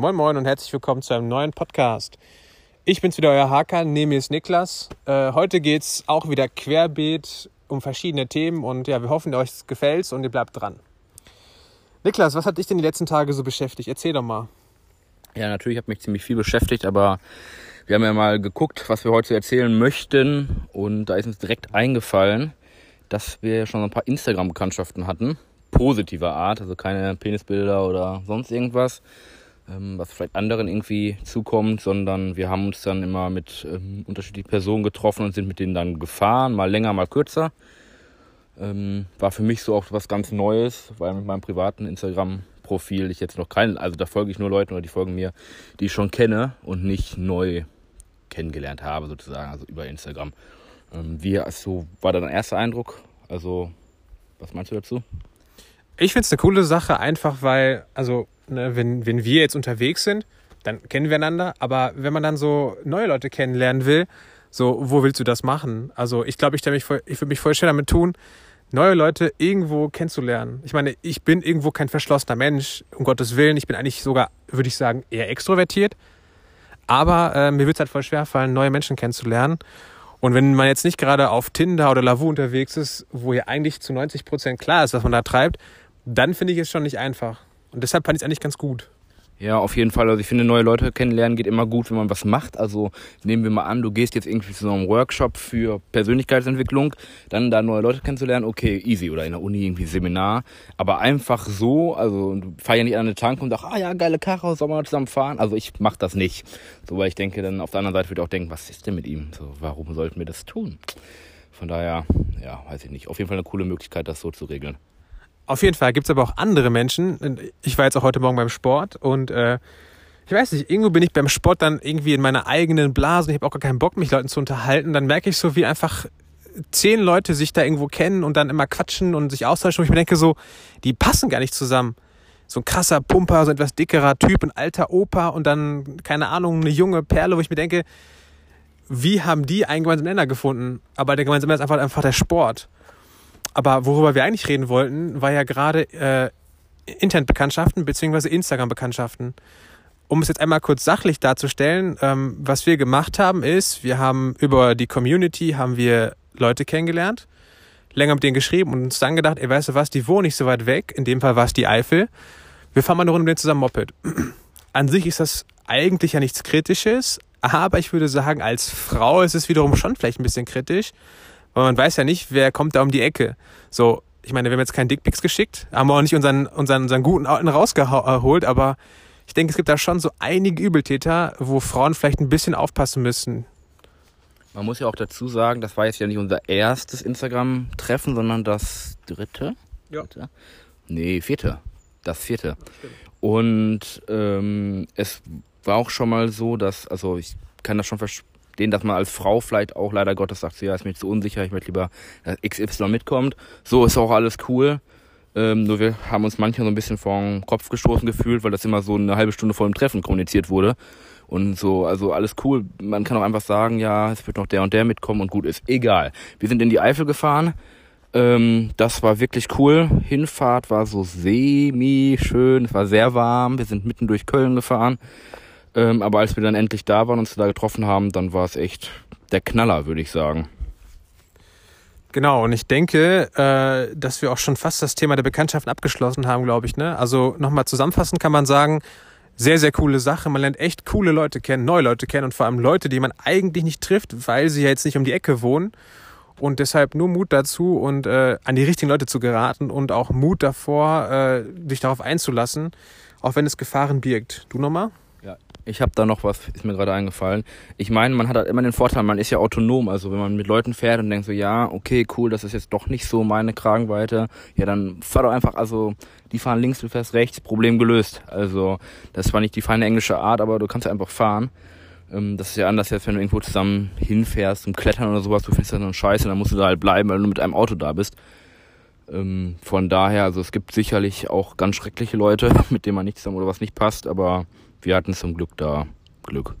Moin Moin und herzlich willkommen zu einem neuen Podcast. Ich bin's wieder, euer Hakan, neben mir ist Niklas. Äh, heute geht's auch wieder querbeet um verschiedene Themen und ja, wir hoffen, euch gefällt's und ihr bleibt dran. Niklas, was hat dich denn die letzten Tage so beschäftigt? Erzähl doch mal. Ja, natürlich hat mich ziemlich viel beschäftigt, aber wir haben ja mal geguckt, was wir heute erzählen möchten und da ist uns direkt eingefallen, dass wir schon ein paar Instagram-Bekanntschaften hatten, positiver Art, also keine Penisbilder oder sonst irgendwas, ähm, was vielleicht anderen irgendwie zukommt, sondern wir haben uns dann immer mit ähm, unterschiedlichen Personen getroffen und sind mit denen dann gefahren, mal länger, mal kürzer. Ähm, war für mich so auch was ganz Neues, weil mit meinem privaten Instagram-Profil ich jetzt noch keinen, also da folge ich nur Leuten oder die folgen mir, die ich schon kenne und nicht neu kennengelernt habe, sozusagen, also über Instagram. Ähm, wie also, war dein erster Eindruck? Also, was meinst du dazu? Ich finde es eine coole Sache, einfach weil, also, ne, wenn, wenn wir jetzt unterwegs sind, dann kennen wir einander, aber wenn man dann so neue Leute kennenlernen will, so, wo willst du das machen? Also, ich glaube, ich, ich würde mich voll schön damit tun, neue Leute irgendwo kennenzulernen. Ich meine, ich bin irgendwo kein verschlossener Mensch, um Gottes Willen. Ich bin eigentlich sogar, würde ich sagen, eher extrovertiert. Aber äh, mir wird es halt voll schwer fallen, neue Menschen kennenzulernen. Und wenn man jetzt nicht gerade auf Tinder oder Lavu unterwegs ist, wo ja eigentlich zu 90 Prozent klar ist, was man da treibt, dann finde ich es schon nicht einfach. Und deshalb fand ich es eigentlich ganz gut. Ja, auf jeden Fall. Also ich finde, neue Leute kennenlernen geht immer gut, wenn man was macht. Also nehmen wir mal an, du gehst jetzt irgendwie zu so einem Workshop für Persönlichkeitsentwicklung, dann da neue Leute kennenzulernen, okay, easy. Oder in der Uni irgendwie Seminar. Aber einfach so, also fahr ja nicht an eine Tank und sagst, ah ja, geile Karre, sollen wir zusammen fahren? Also ich mach das nicht. So, weil ich denke, dann auf der anderen Seite würde ich auch denken, was ist denn mit ihm? So, warum sollten wir das tun? Von daher, ja, weiß ich nicht. Auf jeden Fall eine coole Möglichkeit, das so zu regeln. Auf jeden Fall gibt es aber auch andere Menschen. Ich war jetzt auch heute Morgen beim Sport und äh, ich weiß nicht, irgendwo bin ich beim Sport dann irgendwie in meiner eigenen Blase. Ich habe auch gar keinen Bock, mich Leuten zu unterhalten. Dann merke ich so, wie einfach zehn Leute sich da irgendwo kennen und dann immer quatschen und sich austauschen. Und ich mir denke so, die passen gar nicht zusammen. So ein krasser Pumper, so ein etwas dickerer Typ, ein alter Opa und dann, keine Ahnung, eine junge Perle, wo ich mir denke, wie haben die einen gemeinsamen Nenner gefunden? Aber der gemeinsame Nenner ist einfach, einfach der Sport. Aber worüber wir eigentlich reden wollten, war ja gerade äh, Internetbekanntschaften bzw. Instagram-Bekanntschaften. Um es jetzt einmal kurz sachlich darzustellen, ähm, was wir gemacht haben, ist, wir haben über die Community haben wir Leute kennengelernt, länger mit denen geschrieben und uns dann gedacht, ey, weißt du was, die wohnen nicht so weit weg, in dem Fall war es die Eifel, wir fahren mal eine Runde mit denen zusammen Moped. An sich ist das eigentlich ja nichts Kritisches, aber ich würde sagen, als Frau ist es wiederum schon vielleicht ein bisschen kritisch, weil man weiß ja nicht, wer kommt da um die Ecke. So, ich meine, wir haben jetzt keinen Dickpics geschickt, haben wir auch nicht unseren, unseren, unseren guten Alten rausgeholt, aber ich denke, es gibt da schon so einige Übeltäter, wo Frauen vielleicht ein bisschen aufpassen müssen. Man muss ja auch dazu sagen, das war jetzt ja nicht unser erstes Instagram-Treffen, sondern das dritte? Ja. Dritte? Nee, vierte. Das vierte. Und ähm, es war auch schon mal so, dass, also ich kann das schon denen, dass man als Frau vielleicht auch leider Gottes sagt, ja, ist mir zu unsicher, ich möchte lieber, dass XY mitkommt. So ist auch alles cool. Ähm, nur wir haben uns manchmal so ein bisschen vor den Kopf gestoßen gefühlt, weil das immer so eine halbe Stunde vor dem Treffen kommuniziert wurde. Und so, also alles cool. Man kann auch einfach sagen, ja, es wird noch der und der mitkommen und gut ist. Egal. Wir sind in die Eifel gefahren. Ähm, das war wirklich cool. Hinfahrt war so semi schön. Es war sehr warm. Wir sind mitten durch Köln gefahren. Ähm, aber als wir dann endlich da waren und uns da getroffen haben, dann war es echt der Knaller, würde ich sagen. Genau, und ich denke, äh, dass wir auch schon fast das Thema der Bekanntschaften abgeschlossen haben, glaube ich. Ne? Also nochmal zusammenfassend kann man sagen, sehr, sehr coole Sache. Man lernt echt coole Leute kennen, neue Leute kennen und vor allem Leute, die man eigentlich nicht trifft, weil sie ja jetzt nicht um die Ecke wohnen. Und deshalb nur Mut dazu und äh, an die richtigen Leute zu geraten und auch Mut davor, äh, dich darauf einzulassen, auch wenn es Gefahren birgt. Du nochmal? Ich habe da noch was, ist mir gerade eingefallen. Ich meine, man hat halt immer den Vorteil, man ist ja autonom. Also wenn man mit Leuten fährt und denkt so, ja, okay, cool, das ist jetzt doch nicht so meine Kragenweite, ja, dann fahr doch einfach, also die fahren links, du fährst rechts, Problem gelöst. Also das war nicht die feine englische Art, aber du kannst ja einfach fahren. Ähm, das ist ja anders, als wenn du irgendwo zusammen hinfährst zum Klettern oder sowas, du findest das dann scheiße, dann musst du da halt bleiben, weil du mit einem Auto da bist. Ähm, von daher, also es gibt sicherlich auch ganz schreckliche Leute, mit denen man nicht zusammen oder was nicht passt, aber wir hatten zum Glück da Glück.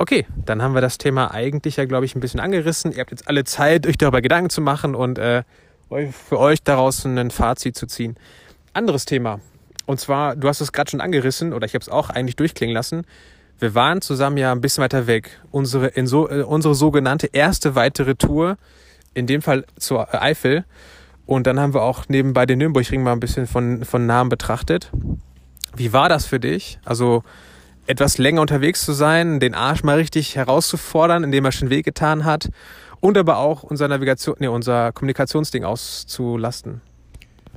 Okay, dann haben wir das Thema eigentlich ja, glaube ich, ein bisschen angerissen. Ihr habt jetzt alle Zeit, euch darüber Gedanken zu machen und äh, für euch daraus ein Fazit zu ziehen. Anderes Thema. Und zwar, du hast es gerade schon angerissen, oder ich habe es auch eigentlich durchklingen lassen. Wir waren zusammen ja ein bisschen weiter weg. Unsere, so, äh, unsere sogenannte erste weitere Tour, in dem Fall zur Eifel. Und dann haben wir auch nebenbei den Nürnbergring mal ein bisschen von, von Namen betrachtet. Wie war das für dich? Also etwas länger unterwegs zu sein, den Arsch mal richtig herauszufordern, indem er schon wehgetan hat und aber auch unser Navigation, nee, unser Kommunikationsding auszulasten.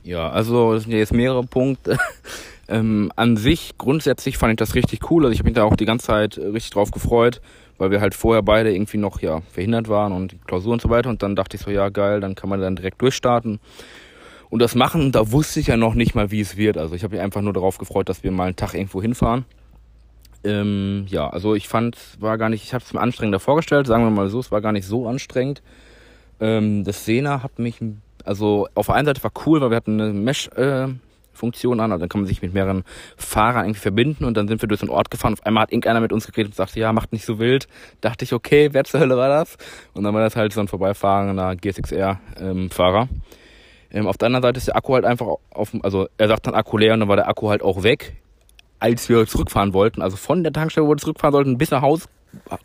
Ja, also das sind jetzt mehrere Punkte. ähm, an sich, grundsätzlich fand ich das richtig cool. Also ich habe mich da auch die ganze Zeit richtig drauf gefreut, weil wir halt vorher beide irgendwie noch ja verhindert waren und Klausur und so weiter. Und dann dachte ich so, ja geil, dann kann man dann direkt durchstarten. Und das machen, da wusste ich ja noch nicht mal, wie es wird. Also ich habe mich einfach nur darauf gefreut, dass wir mal einen Tag irgendwo hinfahren. Ähm, ja, also ich fand, war gar nicht, ich habe es mir anstrengender vorgestellt, sagen wir mal so, es war gar nicht so anstrengend. Ähm, das Sena hat mich also auf der einen Seite war cool, weil wir hatten eine Mesh-Funktion äh, an, also dann kann man sich mit mehreren Fahrern irgendwie verbinden und dann sind wir durch den Ort gefahren. Auf einmal hat irgendeiner mit uns geredet und sagte, ja, macht nicht so wild. Dachte ich, okay, wer zur Hölle war das? Und dann war das halt so ein vorbeifahrender GSXR-Fahrer. Ähm, ähm, auf der anderen Seite ist der Akku halt einfach auf, also er sagt dann Akku leer und dann war der Akku halt auch weg, als wir zurückfahren wollten. Also von der Tankstelle, wo wir zurückfahren sollten, bis nach Haus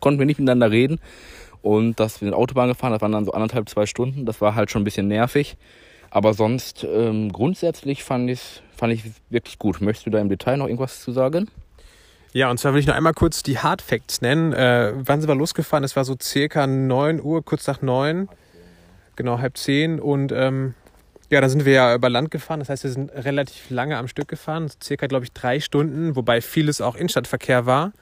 konnten wir nicht miteinander reden. Und dass wir in Autobahn gefahren, das waren dann so anderthalb, zwei Stunden. Das war halt schon ein bisschen nervig. Aber sonst ähm, grundsätzlich fand ich fand ich wirklich gut. Möchtest du da im Detail noch irgendwas zu sagen? Ja, und zwar will ich noch einmal kurz die Hard Facts nennen. Äh, wann sind wir losgefahren? Es war so circa 9 Uhr, kurz nach 9. Genau, halb 10. Und ähm, ja, dann sind wir ja über Land gefahren. Das heißt, wir sind relativ lange am Stück gefahren. Circa, glaube ich, drei Stunden, wobei vieles auch Innenstadtverkehr war.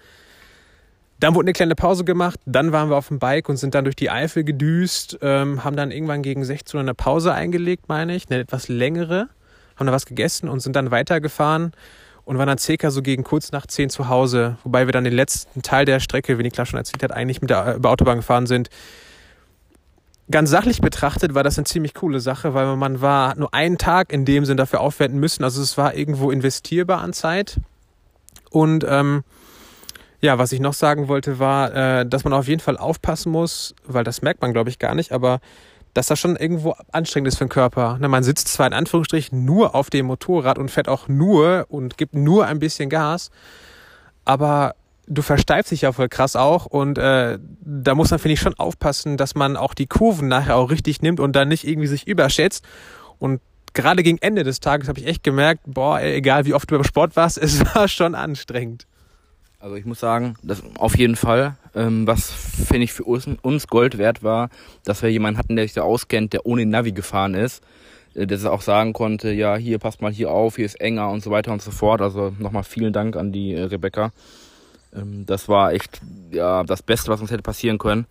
Dann wurde eine kleine Pause gemacht, dann waren wir auf dem Bike und sind dann durch die Eifel gedüst, ähm, haben dann irgendwann gegen 16 Uhr eine Pause eingelegt, meine ich, eine etwas längere, haben da was gegessen und sind dann weitergefahren und waren dann circa so gegen kurz nach 10 zu Hause, wobei wir dann den letzten Teil der Strecke, wie Niklas schon erzählt hat, eigentlich mit der über Autobahn gefahren sind. Ganz sachlich betrachtet war das eine ziemlich coole Sache, weil man war nur einen Tag in dem Sinn dafür aufwenden müssen. Also es war irgendwo investierbar an Zeit. Und ähm, ja, was ich noch sagen wollte, war, äh, dass man auf jeden Fall aufpassen muss, weil das merkt man, glaube ich, gar nicht, aber dass das schon irgendwo anstrengend ist für den Körper. Ne, man sitzt zwar in Anführungsstrichen nur auf dem Motorrad und fährt auch nur und gibt nur ein bisschen Gas, aber du versteifst dich ja voll krass auch und äh, da muss man, finde ich, schon aufpassen, dass man auch die Kurven nachher auch richtig nimmt und dann nicht irgendwie sich überschätzt. Und gerade gegen Ende des Tages habe ich echt gemerkt, boah, egal wie oft du beim Sport warst, es war schon anstrengend. Also ich muss sagen, das auf jeden Fall. Ähm, was finde ich für uns, uns Gold wert war, dass wir jemanden hatten, der sich da auskennt, der ohne Navi gefahren ist, äh, der auch sagen konnte, ja, hier passt mal hier auf, hier ist enger und so weiter und so fort. Also nochmal vielen Dank an die äh, Rebecca. Ähm, das war echt ja das Beste, was uns hätte passieren können.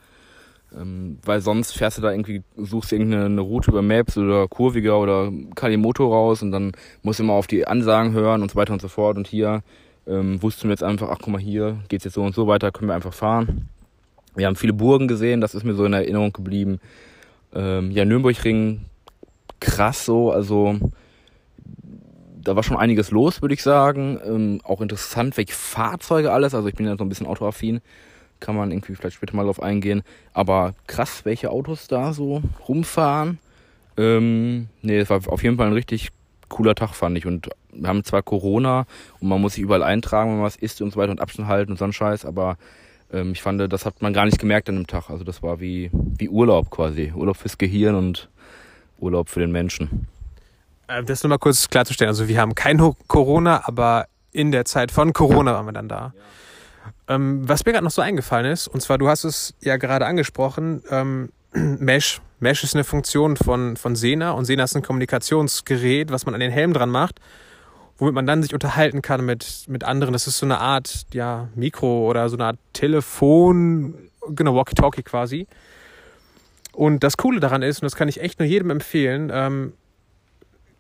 Ähm, weil sonst fährst du da irgendwie, suchst irgendeine Route über Maps oder Kurviger oder Kalimoto raus und dann musst du immer auf die Ansagen hören und so weiter und so fort. Und hier ähm, wussten wir jetzt einfach, ach guck mal, hier geht's jetzt so und so weiter, können wir einfach fahren. Wir haben viele Burgen gesehen, das ist mir so in Erinnerung geblieben. Ähm, ja, Nürnbergring, krass so, also da war schon einiges los, würde ich sagen. Ähm, auch interessant, welche Fahrzeuge alles, also ich bin ja so ein bisschen autoaffin, kann man irgendwie vielleicht später mal drauf eingehen. Aber krass, welche Autos da so rumfahren. Ähm, nee, es war auf jeden Fall ein richtig cooler Tag, fand ich. Und wir haben zwar Corona und man muss sich überall eintragen, wenn man was isst und so weiter und Abstand halten und so ein Scheiß, aber ähm, ich fand, das hat man gar nicht gemerkt an dem Tag. Also das war wie, wie Urlaub quasi. Urlaub fürs Gehirn und Urlaub für den Menschen. Äh, das nur mal kurz klarzustellen. Also wir haben kein Corona, aber in der Zeit von Corona waren wir dann da. Ja. Ähm, was mir gerade noch so eingefallen ist, und zwar, du hast es ja gerade angesprochen, ähm, Mesh Mesh ist eine Funktion von, von Sena und Sena ist ein Kommunikationsgerät, was man an den Helm dran macht, womit man dann sich unterhalten kann mit, mit anderen. Das ist so eine Art, ja, Mikro oder so eine Art Telefon, genau, Walkie-Talkie quasi. Und das Coole daran ist, und das kann ich echt nur jedem empfehlen, ähm,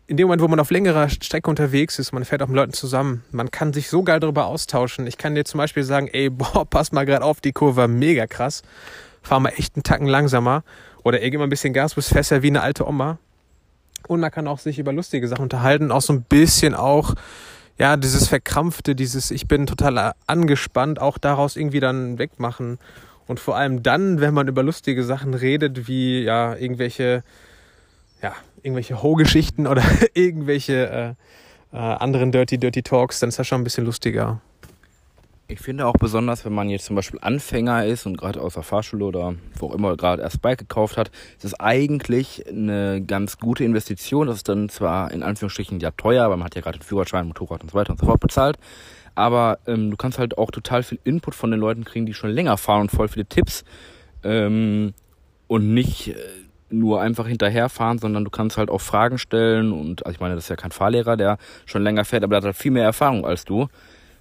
in dem Moment, wo man auf längerer Strecke unterwegs ist, man fährt auch mit Leuten zusammen, man kann sich so geil darüber austauschen. Ich kann dir zum Beispiel sagen, ey, boah, pass mal gerade auf, die Kurve war mega krass. Fahr mal echt einen Tacken langsamer. Oder er gibt mal ein bisschen Gas, bist fester wie eine alte Oma. Und man kann auch sich über lustige Sachen unterhalten, auch so ein bisschen auch, ja, dieses Verkrampfte, dieses Ich bin total angespannt, auch daraus irgendwie dann wegmachen. Und vor allem dann, wenn man über lustige Sachen redet, wie ja, irgendwelche, ja, irgendwelche Ho-Geschichten oder irgendwelche äh, anderen Dirty Dirty Talks, dann ist das schon ein bisschen lustiger. Ich finde auch besonders, wenn man jetzt zum Beispiel Anfänger ist und gerade aus der Fahrschule oder wo auch immer gerade erst Bike gekauft hat, ist es eigentlich eine ganz gute Investition. Das ist dann zwar in Anführungsstrichen ja teuer, weil man hat ja gerade den Führerschein, Motorrad und so weiter und so fort bezahlt. Aber ähm, du kannst halt auch total viel Input von den Leuten kriegen, die schon länger fahren und voll viele Tipps. Ähm, und nicht äh, nur einfach hinterherfahren, sondern du kannst halt auch Fragen stellen. Und also ich meine, das ist ja kein Fahrlehrer, der schon länger fährt, aber der hat halt viel mehr Erfahrung als du.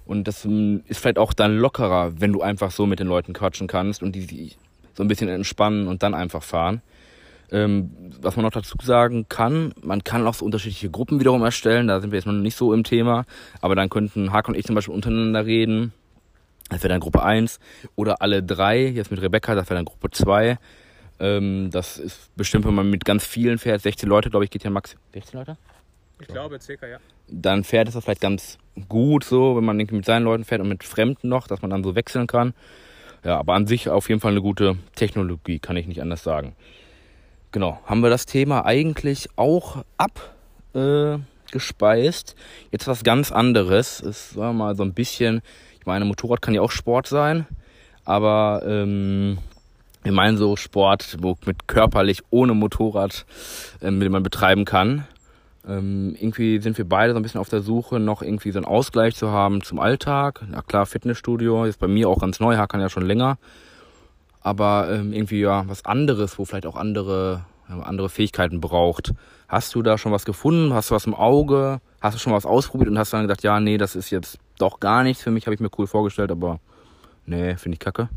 Und das ähm, ist vielleicht auch dann lockerer, wenn du einfach so mit den Leuten quatschen kannst und die sich so ein bisschen entspannen und dann einfach fahren. Ähm, was man noch dazu sagen kann, man kann auch so unterschiedliche Gruppen wiederum erstellen, da sind wir jetzt noch nicht so im Thema, aber dann könnten Hack und ich zum Beispiel untereinander reden. Das wäre dann Gruppe 1 oder alle drei, jetzt mit Rebecca, das wäre dann Gruppe 2. Ähm, das ist bestimmt, wenn man mit ganz vielen fährt, 16 Leute, glaube ich, geht ja max 16 Leute? Ich glaube, circa, ja. Dann fährt es das vielleicht ganz gut so, wenn man mit seinen Leuten fährt und mit Fremden noch, dass man dann so wechseln kann. Ja, aber an sich auf jeden Fall eine gute Technologie, kann ich nicht anders sagen. Genau, haben wir das Thema eigentlich auch abgespeist. Äh, Jetzt was ganz anderes. Es war mal so ein bisschen, ich meine, Motorrad kann ja auch Sport sein, aber ähm, wir meinen so Sport, wo mit körperlich ohne Motorrad, ähm, den man betreiben kann. Ähm, irgendwie sind wir beide so ein bisschen auf der Suche, noch irgendwie so einen Ausgleich zu haben zum Alltag. Na klar, Fitnessstudio ist bei mir auch ganz neu, kann ja schon länger. Aber ähm, irgendwie ja was anderes, wo vielleicht auch andere, andere Fähigkeiten braucht. Hast du da schon was gefunden? Hast du was im Auge? Hast du schon was ausprobiert und hast dann gedacht, ja, nee, das ist jetzt doch gar nichts für mich, habe ich mir cool vorgestellt, aber nee, finde ich kacke.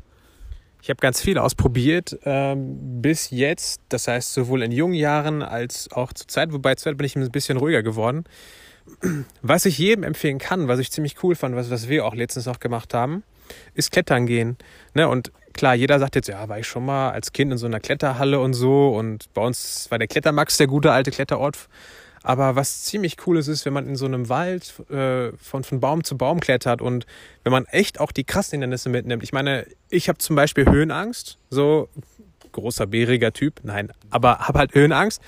Ich habe ganz viel ausprobiert ähm, bis jetzt. Das heißt, sowohl in jungen Jahren als auch zur Zeit, wobei zur Zeit bin ich ein bisschen ruhiger geworden. Was ich jedem empfehlen kann, was ich ziemlich cool fand, was, was wir auch letztens noch gemacht haben, ist Klettern gehen. Ne? Und klar, jeder sagt jetzt, ja, war ich schon mal als Kind in so einer Kletterhalle und so. Und bei uns war der Klettermax der gute alte Kletterort. Aber was ziemlich cool ist, ist, wenn man in so einem Wald äh, von, von Baum zu Baum klettert und wenn man echt auch die krassen Hindernisse mitnimmt. Ich meine, ich habe zum Beispiel Höhenangst, so großer, bäriger Typ, nein, aber habe halt Höhenangst.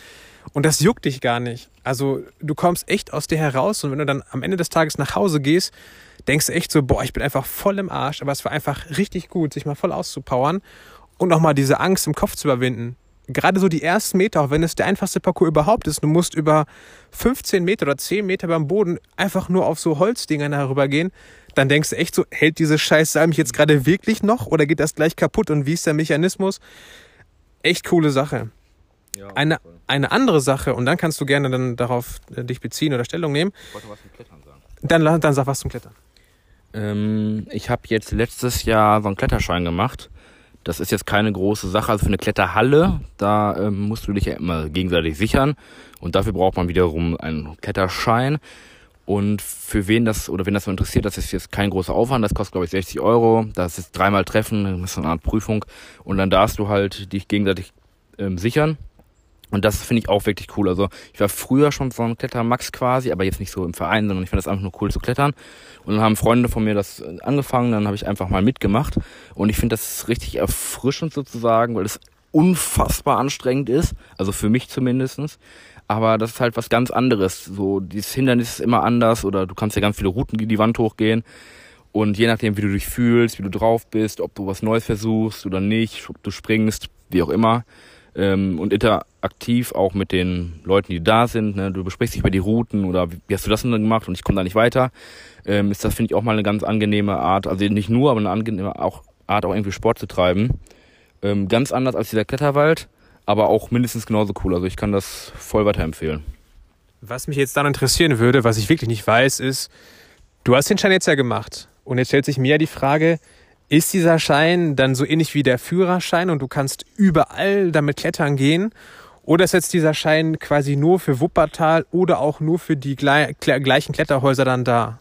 Und das juckt dich gar nicht. Also du kommst echt aus dir heraus und wenn du dann am Ende des Tages nach Hause gehst, denkst du echt so, boah, ich bin einfach voll im Arsch. Aber es war einfach richtig gut, sich mal voll auszupowern und nochmal diese Angst im Kopf zu überwinden gerade so die ersten Meter, auch wenn es der einfachste Parcours überhaupt ist, du musst über 15 Meter oder 10 Meter beim Boden einfach nur auf so Holzdingern herübergehen, dann denkst du echt so, hält diese Scheiße mich jetzt gerade wirklich noch oder geht das gleich kaputt und wie ist der Mechanismus? Echt coole Sache. Ja, eine, eine andere Sache, und dann kannst du gerne dann darauf äh, dich beziehen oder Stellung nehmen. Ich wollte was zum Klettern sagen. Dann, dann sag was zum Klettern. Ähm, ich habe jetzt letztes Jahr so einen Kletterschein gemacht das ist jetzt keine große Sache. Also für eine Kletterhalle, da ähm, musst du dich ja immer gegenseitig sichern. Und dafür braucht man wiederum einen Kletterschein. Und für wen das oder wen das so interessiert, das ist jetzt kein großer Aufwand. Das kostet, glaube ich, 60 Euro. Das ist dreimal Treffen, das ist eine Art Prüfung. Und dann darfst du halt dich gegenseitig ähm, sichern. Und das finde ich auch wirklich cool. Also ich war früher schon so ein Klettermax quasi, aber jetzt nicht so im Verein, sondern ich fand das einfach nur cool zu klettern. Und dann haben Freunde von mir das äh, angefangen, dann habe ich einfach mal mitgemacht. Und ich finde das richtig erfrischend sozusagen, weil es unfassbar anstrengend ist. Also für mich zumindestens. Aber das ist halt was ganz anderes. So, dieses Hindernis ist immer anders oder du kannst ja ganz viele Routen die Wand hochgehen. Und je nachdem, wie du dich fühlst, wie du drauf bist, ob du was Neues versuchst oder nicht, ob du springst, wie auch immer, ähm, und interaktiv auch mit den Leuten, die da sind. Ne? Du besprichst dich über die Routen oder wie, wie hast du das denn gemacht und ich komme da nicht weiter. Ähm, ist das, finde ich, auch mal eine ganz angenehme Art, also nicht nur, aber eine angenehme auch, Art, auch irgendwie Sport zu treiben. Ähm, ganz anders als dieser Kletterwald, aber auch mindestens genauso cool. Also ich kann das voll weiterempfehlen. Was mich jetzt dann interessieren würde, was ich wirklich nicht weiß, ist, du hast den Schein jetzt ja gemacht. Und jetzt stellt sich mir ja die Frage, ist dieser Schein dann so ähnlich wie der Führerschein und du kannst überall damit klettern gehen? Oder ist jetzt dieser Schein quasi nur für Wuppertal oder auch nur für die gleichen Kletterhäuser dann da?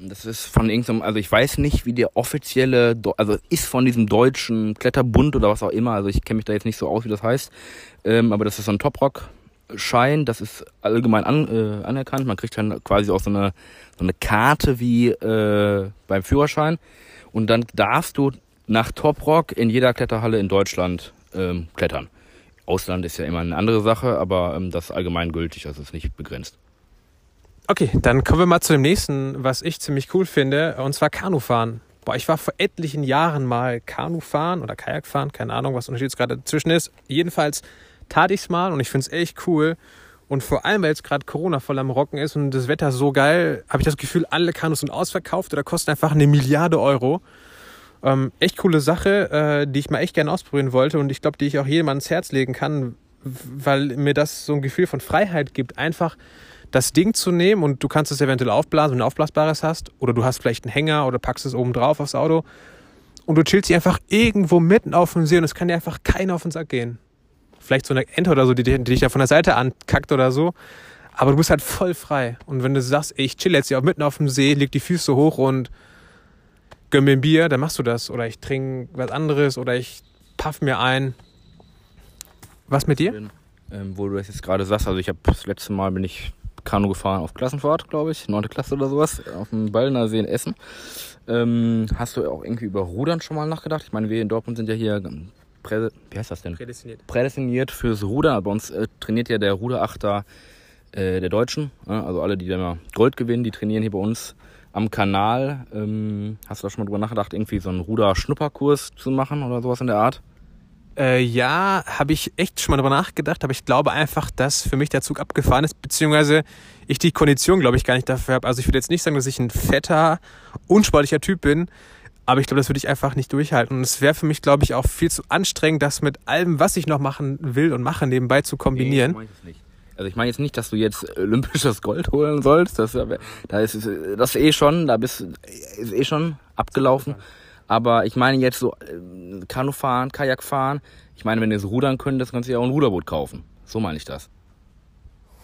Das ist von irgendeinem, also ich weiß nicht, wie der offizielle, also ist von diesem deutschen Kletterbund oder was auch immer, also ich kenne mich da jetzt nicht so aus, wie das heißt, ähm, aber das ist so ein Toprock-Schein, das ist allgemein an, äh, anerkannt, man kriegt dann quasi auch so eine, so eine Karte wie äh, beim Führerschein. Und dann darfst du nach Toprock in jeder Kletterhalle in Deutschland ähm, klettern. Ausland ist ja immer eine andere Sache, aber ähm, das ist allgemein gültig, also ist nicht begrenzt. Okay, dann kommen wir mal zu dem nächsten, was ich ziemlich cool finde, und zwar Kanufahren. Boah, ich war vor etlichen Jahren mal Kanufahren oder Kajakfahren, keine Ahnung, was Unterschied gerade dazwischen ist. Jedenfalls tat ich es mal und ich finde es echt cool. Und vor allem, weil jetzt gerade Corona voll am Rocken ist und das Wetter so geil, habe ich das Gefühl, alle Kanus sind ausverkauft oder kosten einfach eine Milliarde Euro. Ähm, echt coole Sache, äh, die ich mal echt gerne ausprobieren wollte und ich glaube, die ich auch jedem ans Herz legen kann, weil mir das so ein Gefühl von Freiheit gibt. Einfach das Ding zu nehmen und du kannst es eventuell aufblasen, wenn du aufblasbares hast, oder du hast vielleicht einen Hänger oder packst es oben drauf aufs Auto und du chillst dich einfach irgendwo mitten auf dem See und es kann dir einfach keiner auf den Sack gehen. Vielleicht so eine Ente oder so, die, die dich da von der Seite ankackt oder so. Aber du bist halt voll frei. Und wenn du sagst, ey, ich chill jetzt hier auch mitten auf dem See, leg die Füße hoch und gönn mir ein Bier, dann machst du das. Oder ich trinke was anderes oder ich paff mir ein. Was mit dir? Ähm, wo du das jetzt gerade sagst, also ich habe das letzte Mal bin ich Kanu gefahren auf Klassenfahrt, glaube ich, neunte Klasse oder sowas, auf dem Ballner See in Essen. Ähm, hast du auch irgendwie über Rudern schon mal nachgedacht? Ich meine, wir in Dortmund sind ja hier prä, wie heißt das denn? Prädestiniert. Prädestiniert fürs Rudern. Bei uns äh, trainiert ja der Ruderachter äh, der Deutschen. Ja, also alle, die dann mal Gold gewinnen, die trainieren hier bei uns am Kanal. Ähm, hast du da schon mal drüber nachgedacht, irgendwie so einen Ruder-Schnupperkurs zu machen oder sowas in der Art? Äh, ja, habe ich echt schon mal drüber nachgedacht, aber ich glaube einfach, dass für mich der Zug abgefahren ist, beziehungsweise ich die Kondition, glaube ich, gar nicht dafür habe. Also ich würde jetzt nicht sagen, dass ich ein fetter, unsportlicher Typ bin, aber ich glaube, das würde ich einfach nicht durchhalten. Und es wäre für mich, glaube ich, auch viel zu anstrengend, das mit allem, was ich noch machen will und mache, nebenbei zu kombinieren. Nee, ich nicht. Also ich meine jetzt nicht, dass du jetzt olympisches Gold holen sollst. Das, da ist das eh schon, da bist ist eh schon abgelaufen. Aber ich meine jetzt so äh, Kanufahren, Kajakfahren. Ich meine, wenn du so rudern könntest, kannst du ja auch ein Ruderboot kaufen. So meine ich das.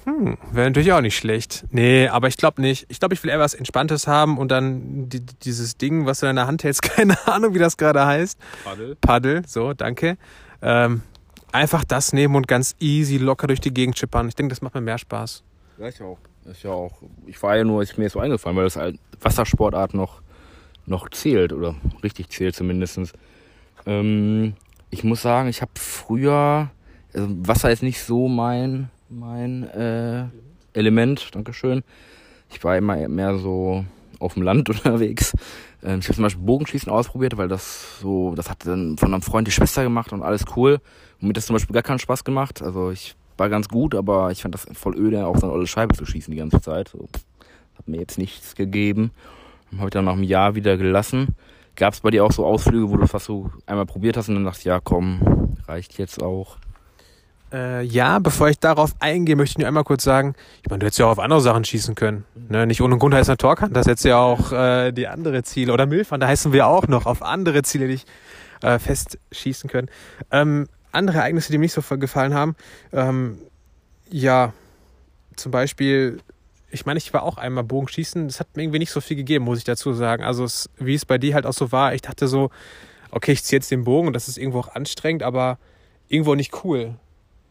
Hm, wäre natürlich auch nicht schlecht. Nee, aber ich glaube nicht. Ich glaube, ich will eher was Entspanntes haben und dann die, dieses Ding, was du in der Hand hältst, keine Ahnung, wie das gerade heißt. Paddel. Paddel, so, danke. Ähm, einfach das nehmen und ganz easy, locker durch die Gegend schippern. Ich denke, das macht mir mehr Spaß. Ja, ich auch. Ich auch. Ich war ja nur, ist mir so eingefallen, weil das halt Wassersportart noch, noch zählt oder richtig zählt zumindest. Ähm, ich muss sagen, ich habe früher, also Wasser ist nicht so mein, mein äh, Element, Dankeschön. Ich war immer mehr so auf dem Land unterwegs. Ähm, ich habe zum Beispiel Bogenschießen ausprobiert, weil das so, das hat dann von einem Freund die Schwester gemacht und alles cool. Und mir das zum Beispiel gar keinen Spaß gemacht. Also ich war ganz gut, aber ich fand das voll öde, auch so eine olle Scheibe zu schießen die ganze Zeit. So, hat mir jetzt nichts gegeben. Habe ich dann nach einem Jahr wieder gelassen. Gab es bei dir auch so Ausflüge, wo du fast so einmal probiert hast und dann dachtest, ja komm, reicht jetzt auch? Äh, ja, bevor ich darauf eingehe, möchte ich nur einmal kurz sagen, ich meine, du hättest ja auch auf andere Sachen schießen können. Ne? Nicht ohne Grund heißt er Torkant, das hättest ja auch äh, die andere Ziele. Oder Milfan, da heißen wir auch noch auf andere Ziele, ich äh, fest schießen können. Ähm, andere Ereignisse, die mir nicht so gefallen haben, ähm, ja, zum Beispiel, ich meine, ich war auch einmal Bogenschießen, das hat mir irgendwie nicht so viel gegeben, muss ich dazu sagen. Also es, wie es bei dir halt auch so war, ich dachte so, okay, ich ziehe jetzt den Bogen und das ist irgendwo auch anstrengend, aber irgendwo nicht cool.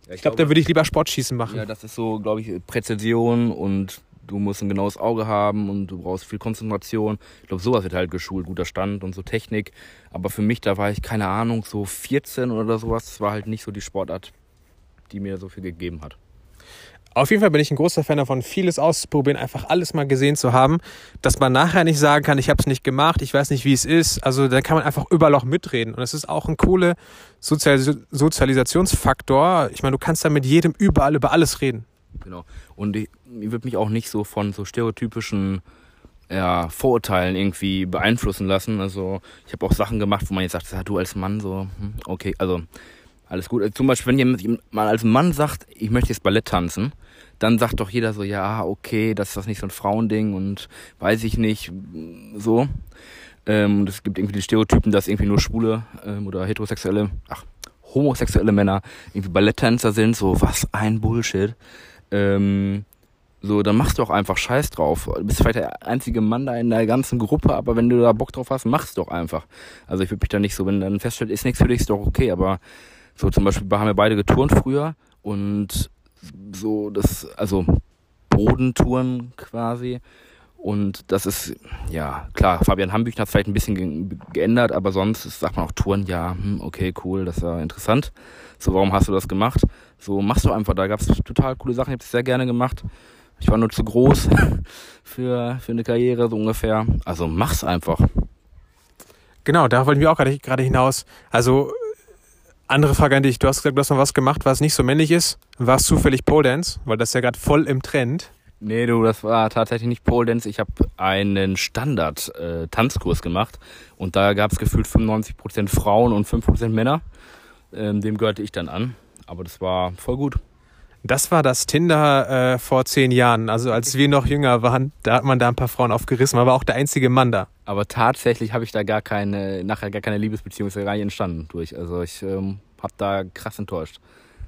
Ja, ich, ich glaube, da würde ich lieber Sportschießen machen. Ja, das ist so, glaube ich, Präzision und du musst ein genaues Auge haben und du brauchst viel Konzentration. Ich glaube, sowas wird halt geschult, guter Stand und so Technik. Aber für mich, da war ich, keine Ahnung, so 14 oder sowas. Das war halt nicht so die Sportart, die mir so viel gegeben hat. Auf jeden Fall bin ich ein großer Fan davon, vieles auszuprobieren, einfach alles mal gesehen zu haben, dass man nachher nicht sagen kann, ich habe es nicht gemacht, ich weiß nicht, wie es ist. Also da kann man einfach überall auch mitreden. Und es ist auch ein cooler Sozialis Sozialisationsfaktor. Ich meine, du kannst da mit jedem überall über alles reden. Genau. Und ich, ich würde mich auch nicht so von so stereotypischen ja, Vorurteilen irgendwie beeinflussen lassen. Also ich habe auch Sachen gemacht, wo man jetzt sagt, ja, du als Mann so, hm, okay, also alles gut. Zum Beispiel, wenn jemand mal als Mann sagt, ich möchte jetzt Ballett tanzen, dann sagt doch jeder so, ja, okay, das ist das nicht so ein Frauending und weiß ich nicht, so. Ähm, und es gibt irgendwie die Stereotypen, dass irgendwie nur schwule ähm, oder heterosexuelle, ach, homosexuelle Männer irgendwie Balletttänzer sind, so was ein Bullshit. Ähm, so, dann machst du auch einfach Scheiß drauf. Du bist vielleicht der einzige Mann da in der ganzen Gruppe, aber wenn du da Bock drauf hast, mach's doch einfach. Also ich würde mich da nicht so, wenn dann feststellt, ist nichts für dich, ist doch okay, aber so zum Beispiel haben wir beide geturnt früher und so das, also Bodentouren quasi. Und das ist, ja, klar, Fabian Hambüchen hat vielleicht ein bisschen geändert, aber sonst sagt man auch Touren, ja, hm, okay, cool, das war interessant. So, warum hast du das gemacht? So, machst du einfach, da gab es total coole Sachen, ich habe es sehr gerne gemacht. Ich war nur zu groß für, für eine Karriere, so ungefähr. Also mach's einfach. Genau, da wollten wir auch gerade hinaus. Also andere Frage an dich. Du hast gesagt, du hast noch was gemacht, was nicht so männlich ist. War es zufällig Pole Dance? Weil das ist ja gerade voll im Trend. Nee, du, das war tatsächlich nicht Pole Dance. Ich habe einen Standard-Tanzkurs gemacht und da gab es gefühlt 95% Frauen und 5% Männer. Ähm, dem gehörte ich dann an. Aber das war voll gut. Das war das Tinder äh, vor zehn Jahren. Also als wir noch jünger waren, da hat man da ein paar Frauen aufgerissen. Man war auch der einzige Mann da. Aber tatsächlich habe ich da gar keine, nachher gar keine Liebesbeziehung gar nicht entstanden durch. Also ich ähm, habe da krass enttäuscht.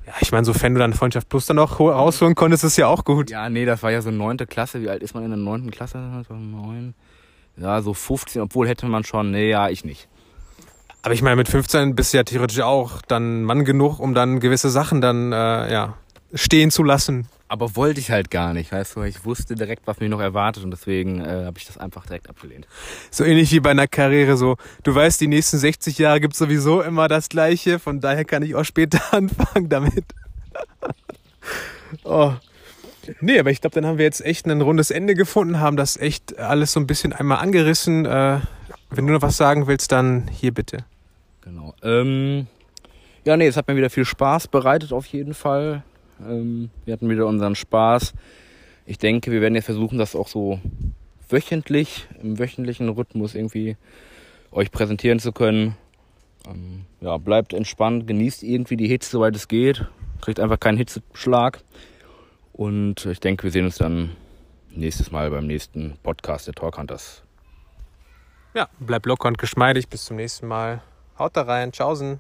Ja, ich meine, sofern du dann Freundschaft Plus dann auch rausholen konntest, ist ja auch gut. Ja, nee, das war ja so neunte Klasse. Wie alt ist man in der neunten Klasse? So neun. Ja, so 15, obwohl hätte man schon, nee, ja, ich nicht. Aber ich meine, mit 15 bist du ja theoretisch auch dann Mann genug, um dann gewisse Sachen dann, äh, ja, stehen zu lassen. Aber wollte ich halt gar nicht, weißt du, ich wusste direkt, was mich noch erwartet und deswegen äh, habe ich das einfach direkt abgelehnt. So ähnlich wie bei einer Karriere, so, du weißt, die nächsten 60 Jahre gibt sowieso immer das Gleiche, von daher kann ich auch später anfangen damit. oh. Nee, aber ich glaube, dann haben wir jetzt echt ein rundes Ende gefunden, haben das echt alles so ein bisschen einmal angerissen. Äh, wenn du noch was sagen willst, dann hier bitte. Genau. Ähm, ja, nee, es hat mir wieder viel Spaß bereitet auf jeden Fall. Ähm, wir hatten wieder unseren Spaß. Ich denke, wir werden jetzt versuchen, das auch so wöchentlich, im wöchentlichen Rhythmus irgendwie euch präsentieren zu können. Ähm, ja, bleibt entspannt, genießt irgendwie die Hitze, soweit es geht. Kriegt einfach keinen Hitzeschlag. Und ich denke, wir sehen uns dann nächstes Mal beim nächsten Podcast der Talk Hunters. Ja, bleibt locker und geschmeidig. Bis zum nächsten Mal. Haut da rein. Tschaußen.